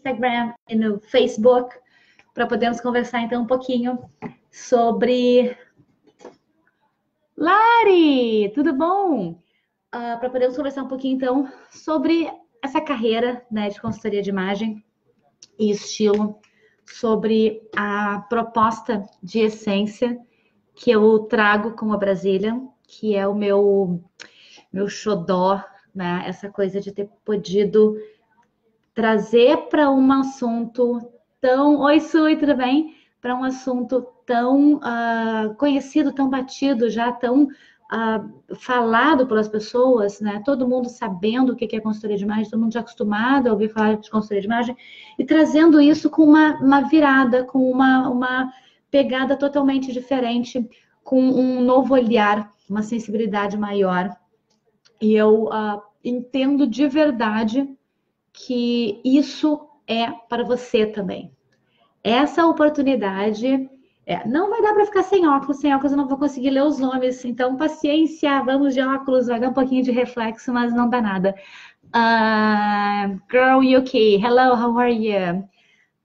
Instagram e no Facebook, para podermos conversar então um pouquinho sobre. Lari, tudo bom? Uh, para podermos conversar um pouquinho então sobre essa carreira né, de consultoria de imagem e estilo, sobre a proposta de essência que eu trago com a Brasília, que é o meu meu xodó, né? Essa coisa de ter podido trazer para um assunto tão. Oi, Sui, tudo bem? Para um assunto tão uh, conhecido, tão batido, já tão uh, falado pelas pessoas, né? Todo mundo sabendo o que é consultoria de imagem, todo mundo já acostumado a ouvir falar de consultoria de imagem, e trazendo isso com uma, uma virada, com uma, uma pegada totalmente diferente, com um novo olhar, uma sensibilidade maior. E eu uh, entendo de verdade que isso é para você também. Essa oportunidade é, não vai dar para ficar sem óculos, sem óculos eu não vou conseguir ler os nomes, então paciência, vamos de óculos, vai dar um pouquinho de reflexo, mas não dá nada. Uh, girl UK, hello, how are you?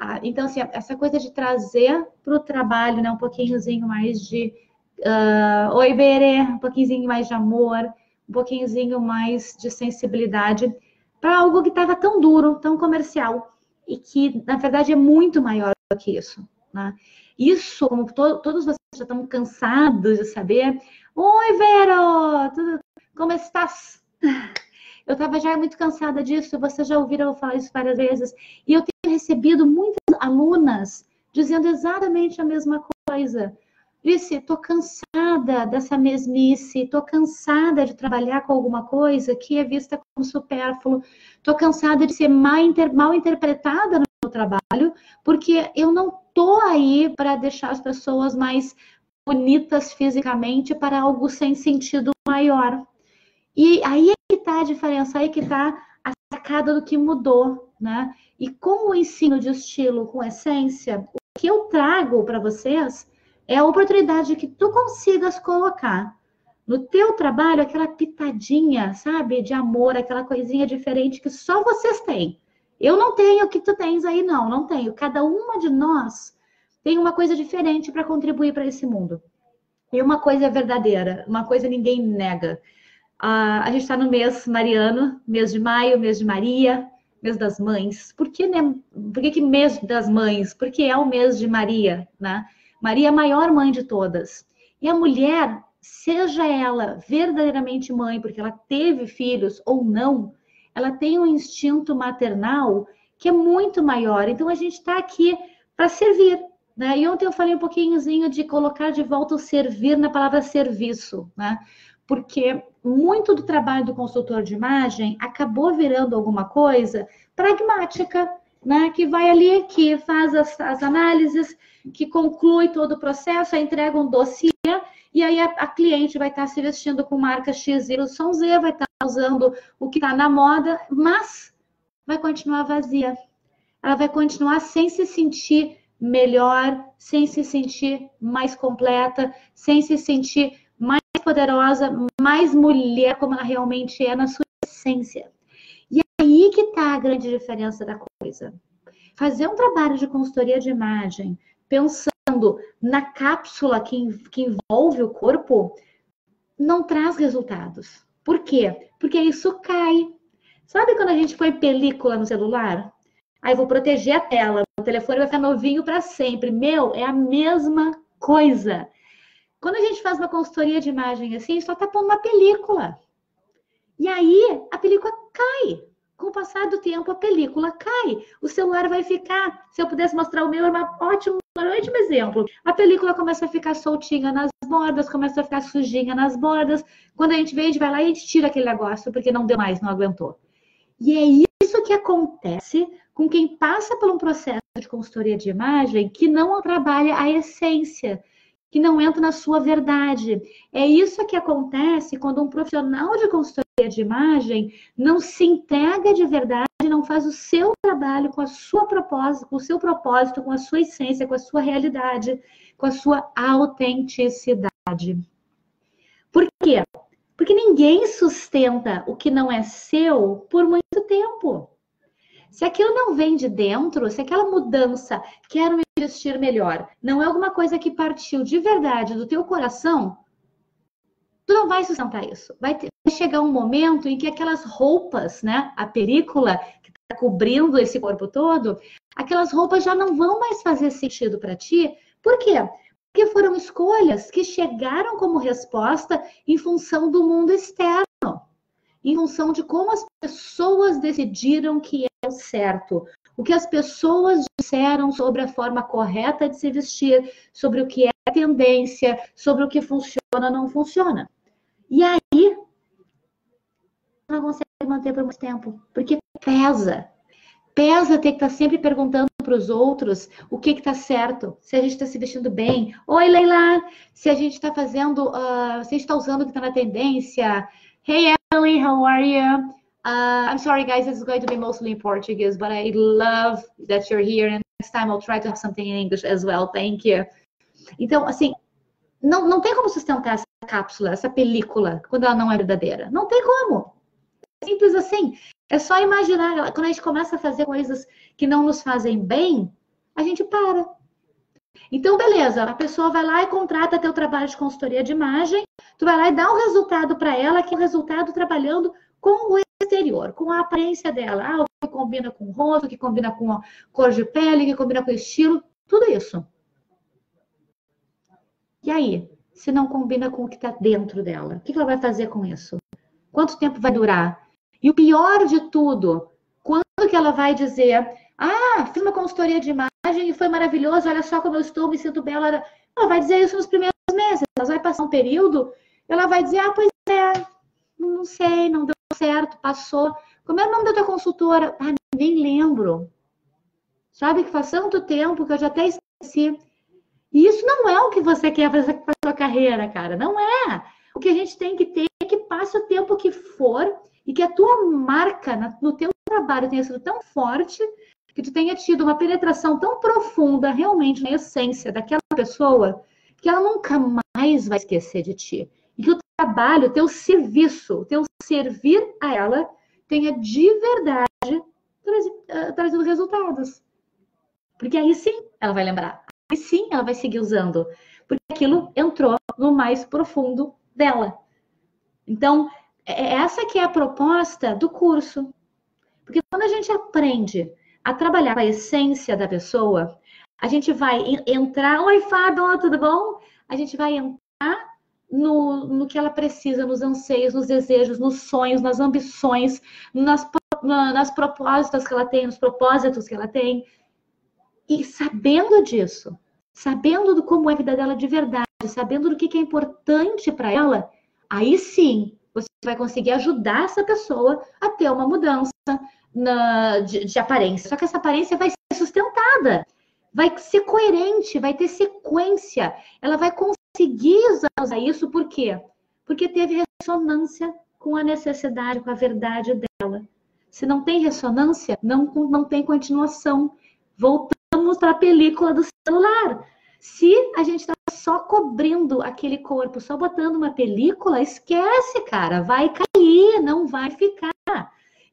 Uh, então, assim, essa coisa de trazer para o trabalho, né, um pouquinhozinho mais de uh, oi, Bere, um pouquinhozinho mais de amor, um pouquinhozinho mais de sensibilidade para algo que estava tão duro, tão comercial e que na verdade é muito maior do que isso. Né? Isso, como to todos vocês já estão cansados de saber, oi Vero, tudo, como estás? Eu estava já muito cansada disso, vocês já ouviram eu falar isso várias vezes, e eu tenho recebido muitas alunas dizendo exatamente a mesma coisa. Disse, tô cansada dessa mesmice, tô cansada de trabalhar com alguma coisa que é vista como supérfluo, tô cansada de ser mal, inter, mal interpretada no meu trabalho, porque eu não tô aí para deixar as pessoas mais bonitas fisicamente para algo sem sentido maior. E aí é que tá a diferença, aí é que tá a sacada do que mudou, né? E com o ensino de estilo com essência, o que eu trago para vocês é a oportunidade que tu consigas colocar no teu trabalho aquela pitadinha, sabe, de amor, aquela coisinha diferente que só vocês têm. Eu não tenho o que tu tens aí, não, não tenho. Cada uma de nós tem uma coisa diferente para contribuir para esse mundo. E uma coisa é verdadeira, uma coisa ninguém nega. A gente está no mês mariano, mês de maio, mês de Maria, mês das mães. Por que, né? Por que, que mês das mães? Porque é o mês de Maria, né? Maria é a maior mãe de todas. E a mulher, seja ela verdadeiramente mãe, porque ela teve filhos ou não, ela tem um instinto maternal que é muito maior. Então a gente está aqui para servir. Né? E ontem eu falei um pouquinhozinho de colocar de volta o servir na palavra serviço, né? Porque muito do trabalho do consultor de imagem acabou virando alguma coisa pragmática, né? Que vai ali, que faz as, as análises, que conclui todo o processo, entrega um dossiê, e aí a, a cliente vai estar se vestindo com marca X, Y, Z, vai estar usando o que está na moda, mas vai continuar vazia. Ela vai continuar sem se sentir melhor, sem se sentir mais completa, sem se sentir mais poderosa, mais mulher como ela realmente é na sua essência. E aí que está a grande diferença da coisa. Fazer um trabalho de consultoria de imagem pensando na cápsula que, que envolve o corpo, não traz resultados. Por quê? Porque isso cai. Sabe quando a gente põe película no celular? Aí vou proteger a tela, o telefone vai ficar novinho para sempre. Meu, é a mesma coisa. Quando a gente faz uma consultoria de imagem assim, só tá pondo uma película. E aí a película cai com o passar do tempo, a película cai. O celular vai ficar. Se eu pudesse mostrar o meu, é uma ótimo, um exemplo. A película começa a ficar soltinha nas bordas, começa a ficar sujinha nas bordas. Quando a gente vê, a gente vai lá e a gente tira aquele negócio, porque não deu mais, não aguentou. E é isso que acontece com quem passa por um processo de consultoria de imagem que não trabalha a essência, que não entra na sua verdade. É isso que acontece quando um profissional de consultoria de imagem não se entrega de verdade, não faz o seu trabalho com a sua propósito, com o seu propósito, com a sua essência, com a sua realidade, com a sua autenticidade. Por quê? Porque ninguém sustenta o que não é seu por muito tempo. Se aquilo não vem de dentro, se aquela mudança, quero me vestir melhor, não é alguma coisa que partiu de verdade do teu coração, tu não vai sustentar isso. Vai, ter, chegar um momento em que aquelas roupas, né, a película que está cobrindo esse corpo todo, aquelas roupas já não vão mais fazer sentido para ti. Por quê? Porque foram escolhas que chegaram como resposta em função do mundo externo, em função de como as pessoas decidiram que é o certo, o que as pessoas disseram sobre a forma correta de se vestir, sobre o que é tendência, sobre o que funciona ou não funciona. E aí, não consegue manter por muito tempo, porque pesa. Pesa ter que estar sempre perguntando para os outros o que está certo, se a gente está se vestindo bem. Oi, Leila! Se a gente está fazendo, uh, se a gente está usando o que está na tendência. Hey, Emily, how are you? Uh, I'm sorry, guys, this is going to be mostly in Portuguese, but I love that you're here. And next time I'll try to have something in English as well. Thank you. Então, assim, não, não tem como sustentar essa cápsula, essa película, quando ela não é verdadeira. Não tem como. Simples assim. É só imaginar, quando a gente começa a fazer coisas que não nos fazem bem, a gente para. Então, beleza, a pessoa vai lá e contrata teu trabalho de consultoria de imagem, tu vai lá e dá um resultado para ela, que é o resultado trabalhando com o exterior, com a aparência dela. Ah, o que combina com o rosto, o que combina com a cor de pele, o que combina com o estilo, tudo isso. E aí, se não combina com o que está dentro dela, o que ela vai fazer com isso? Quanto tempo vai durar? E o pior de tudo, quando que ela vai dizer, ah, fiz uma consultoria de imagem e foi maravilhoso, olha só como eu estou, me sinto bela. Ela vai dizer isso nos primeiros meses. Ela vai passar um período, ela vai dizer, ah, pois é, não sei, não deu certo, passou. Como é o nome da tua consultora? Ah, nem lembro. Sabe que faz tanto tempo que eu já até esqueci. E isso não é o que você quer fazer com a sua carreira, cara. Não é. O que a gente tem que ter passe o tempo que for e que a tua marca no teu trabalho tenha sido tão forte que tu tenha tido uma penetração tão profunda realmente na essência daquela pessoa que ela nunca mais vai esquecer de ti. E que o trabalho, o teu serviço, o teu servir a ela tenha de verdade eh, trazido resultados. Porque aí sim ela vai lembrar. Aí sim ela vai seguir usando. Porque aquilo entrou no mais profundo dela. Então, é, é essa que é a proposta do curso. Porque quando a gente aprende a trabalhar a essência da pessoa, a gente vai entrar. Oi, Fábio, tudo bom? A gente vai entrar no, no que ela precisa, nos anseios, nos desejos, nos sonhos, nas ambições, nas, nas propósitos que ela tem, nos propósitos que ela tem. E sabendo disso, sabendo do como é a vida dela de verdade, sabendo do que é importante para ela, aí sim você vai conseguir ajudar essa pessoa a ter uma mudança na, de, de aparência. Só que essa aparência vai ser sustentada, vai ser coerente, vai ter sequência, ela vai conseguir usar isso, por quê? Porque teve ressonância com a necessidade, com a verdade dela. Se não tem ressonância, não, não tem continuação. Voltamos para a película do celular. Se a gente está só cobrindo aquele corpo, só botando uma película, esquece, cara, vai cair, não vai ficar.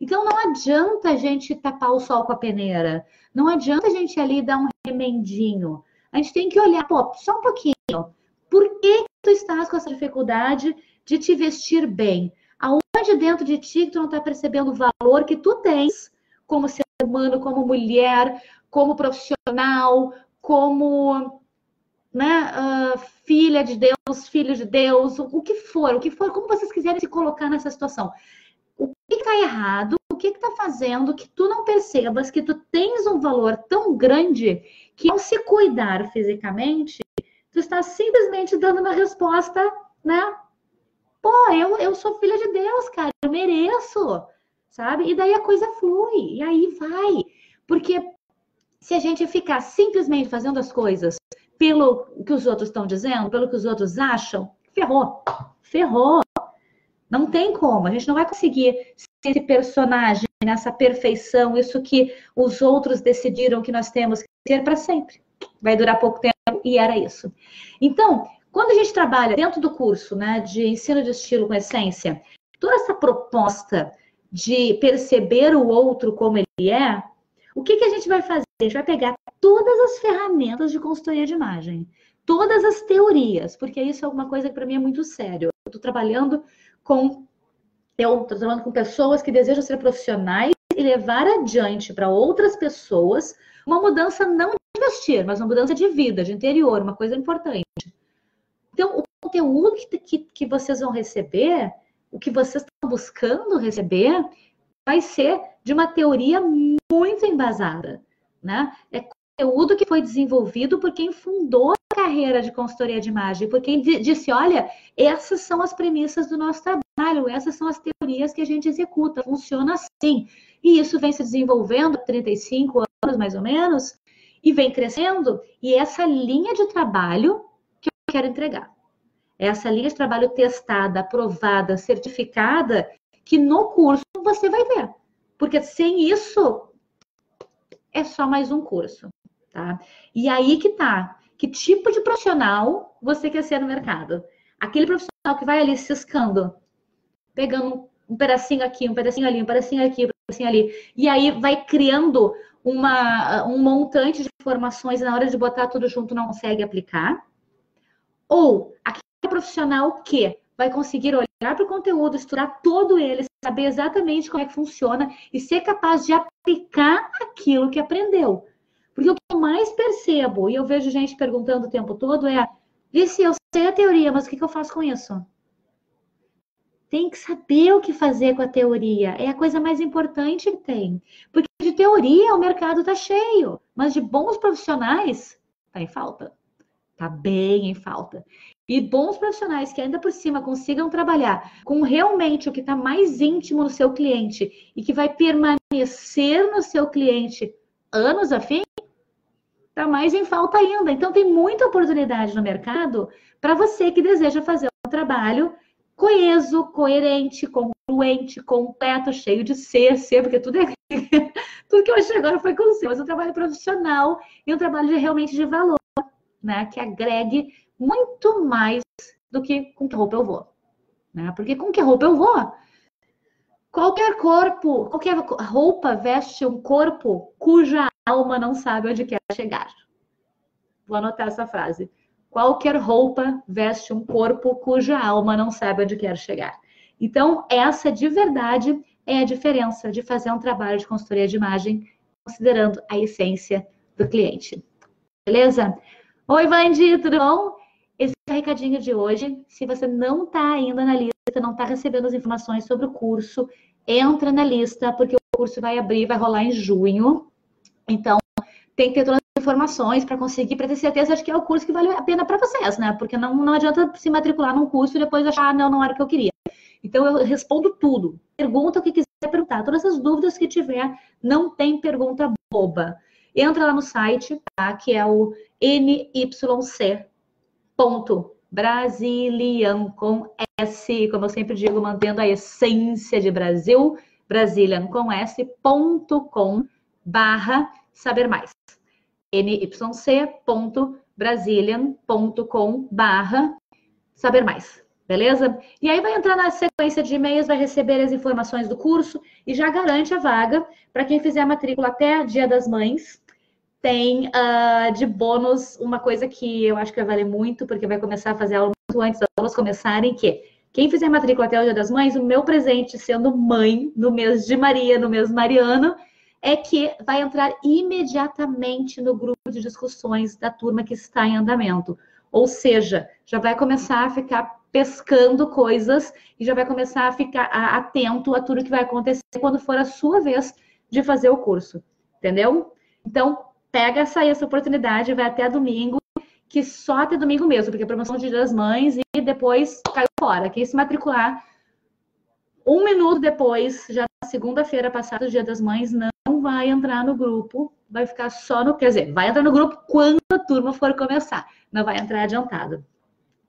Então não adianta a gente tapar o sol com a peneira. Não adianta a gente ali dar um remendinho. A gente tem que olhar, pô, só um pouquinho. Por que tu estás com essa dificuldade de te vestir bem? Aonde dentro de ti tu não está percebendo o valor que tu tens como ser humano, como mulher, como profissional, como né, uh, filha de Deus, filho de Deus, o, que for, o que for, como vocês quiserem se colocar nessa situação. O que está errado? O que está fazendo que tu não percebas que tu tens um valor tão grande que ao se cuidar fisicamente, tu está simplesmente dando uma resposta, né? Pô, eu, eu sou filha de Deus, cara, eu mereço, sabe? E daí a coisa flui, e aí vai. Porque se a gente ficar simplesmente fazendo as coisas pelo que os outros estão dizendo, pelo que os outros acham, ferrou. Ferrou. Não tem como. A gente não vai conseguir ser esse personagem nessa perfeição, isso que os outros decidiram que nós temos que ser para sempre. Vai durar pouco tempo e era isso. Então, quando a gente trabalha dentro do curso né, de ensino de estilo com essência, toda essa proposta de perceber o outro como ele é, O que, que a gente vai fazer? A gente vai pegar todas as ferramentas de consultoria de imagem, todas as teorias, porque isso é uma coisa que para mim é muito sério. Eu estou trabalhando com eu estou trabalhando com pessoas que desejam ser profissionais e levar adiante para outras pessoas uma mudança não de investir, mas uma mudança de vida, de interior, uma coisa importante. Então, o conteúdo que, que, que vocês vão receber, o que vocês estão buscando receber, vai ser de uma teoria muito embasada, né? É conteúdo que foi desenvolvido por quem fundou a carreira de consultoria de imagem, por quem disse, olha, essas são as premissas do nosso trabalho, essas são as teorias que a gente executa, funciona assim. E isso vem se desenvolvendo há 35 anos, mais ou menos, e vem crescendo, e essa linha de trabalho que eu quero entregar. Essa linha de trabalho testada, aprovada, certificada, que no curso você vai ver. Porque sem isso, é só mais um curso. Tá? E aí que tá. Que tipo de profissional você quer ser no mercado? Aquele profissional que vai ali ciscando, pegando um pedacinho aqui, um pedacinho ali, um pedacinho aqui, um pedacinho ali, e aí vai criando uma, um montante de informações e na hora de botar tudo junto não consegue aplicar. Ou aquele profissional que vai conseguir olhar para o conteúdo, estudar todo ele, saber exatamente como é que funciona e ser capaz de aplicar aquilo que aprendeu. Porque o que eu mais percebo, e eu vejo gente perguntando o tempo todo, é: se eu sei a teoria, mas o que, eu faço com isso? Tem que saber o que fazer com a teoria. É a coisa mais importante que tem. Porque de teoria o mercado está cheio, mas de bons profissionais está em falta. Está bem em falta. E bons profissionais que ainda por cima consigam trabalhar com realmente o que está mais íntimo no seu cliente e que vai permanecer no seu cliente anos a fim, está mais em falta ainda. Então, tem muita oportunidade no mercado para você que deseja fazer um trabalho coeso, coerente, congruente, completo, cheio de ser, ser, porque tudo é. tudo que eu achei agora foi com ser, mas um trabalho profissional e um trabalho de, realmente de valor, né? Que agregue muito mais do que com que roupa eu vou. Né? Porque com que roupa eu vou? Qualquer corpo, qualquer roupa veste um corpo cuja alma não sabe onde quer chegar. Vou anotar essa frase. Qualquer roupa veste um corpo cuja alma não sabe onde quer chegar. Então, essa de verdade é a diferença de fazer um trabalho de consultoria de imagem considerando a essência do cliente. Beleza? Oi, Vandi, tudo bom? Esse é o recadinho de hoje. Se você não está ainda na lista, não está recebendo as informações sobre o curso, entra na lista, porque o curso vai abrir, vai rolar em junho. Então, tem que ter todas as informações para conseguir, para ter certeza de que é o curso que vale a pena para vocês, né? Porque não, não adianta se matricular num curso e depois achar, ah, não, não era o que eu queria. Então, eu respondo tudo. Pergunta o que quiser perguntar. Todas as dúvidas que tiver, não tem pergunta boba. Entra lá no site, tá? Que é o nyc.brasilian com S, como eu sempre digo, mantendo a essência de Brasil, Brazilian com S.com barra saber mais. nyc.brasilian.com barra saber mais. Beleza? E aí vai entrar na sequência de e-mails, vai receber as informações do curso e já garante a vaga para quem fizer a matrícula até Dia das Mães. Tem uh, de bônus uma coisa que eu acho que vai valer muito, porque vai começar a fazer aula muito antes das aulas começarem, que quem fizer matrícula até o Dia das Mães, o meu presente sendo mãe no mês de Maria, no mês mariano, é que vai entrar imediatamente no grupo de discussões da turma que está em andamento. Ou seja, já vai começar a ficar pescando coisas e já vai começar a ficar atento a tudo que vai acontecer quando for a sua vez de fazer o curso. Entendeu? Então, pega essa, essa oportunidade, vai até domingo, que só até domingo mesmo, porque a promoção de Dia das Mães e depois caiu fora. Quem se matricular um minuto depois, já segunda-feira passada, o Dia das Mães, não vai entrar no grupo, vai ficar só no. Quer dizer, vai entrar no grupo quando a turma for começar, não vai entrar adiantado.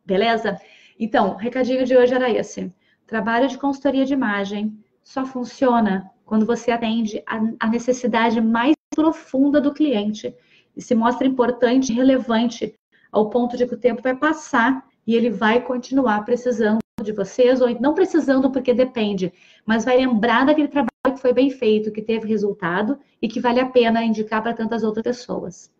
Beleza? Então, o recadinho de hoje era esse. Trabalho de consultoria de imagem só funciona quando você atende a necessidade mais profunda do cliente e se mostra importante relevante ao ponto de que o tempo vai passar e ele vai continuar precisando de vocês, ou não precisando porque depende, mas vai lembrar daquele trabalho que foi bem feito, que teve resultado e que vale a pena indicar para tantas outras pessoas.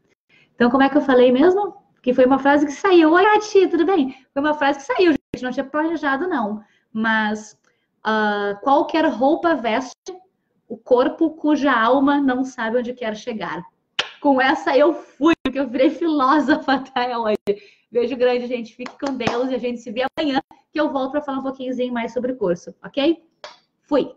Então, como é que eu falei mesmo? Que foi uma frase que saiu. Oi, Ati, tudo bem? Foi uma frase que saiu, gente, não tinha planejado, não. Mas uh, qualquer roupa veste o corpo cuja alma não sabe onde quer chegar. Com essa eu fui, porque eu virei filósofa até hoje. Beijo grande, gente. Fique com Deus e a gente se vê amanhã, que eu volto para falar um pouquinho mais sobre o curso, ok? Fui!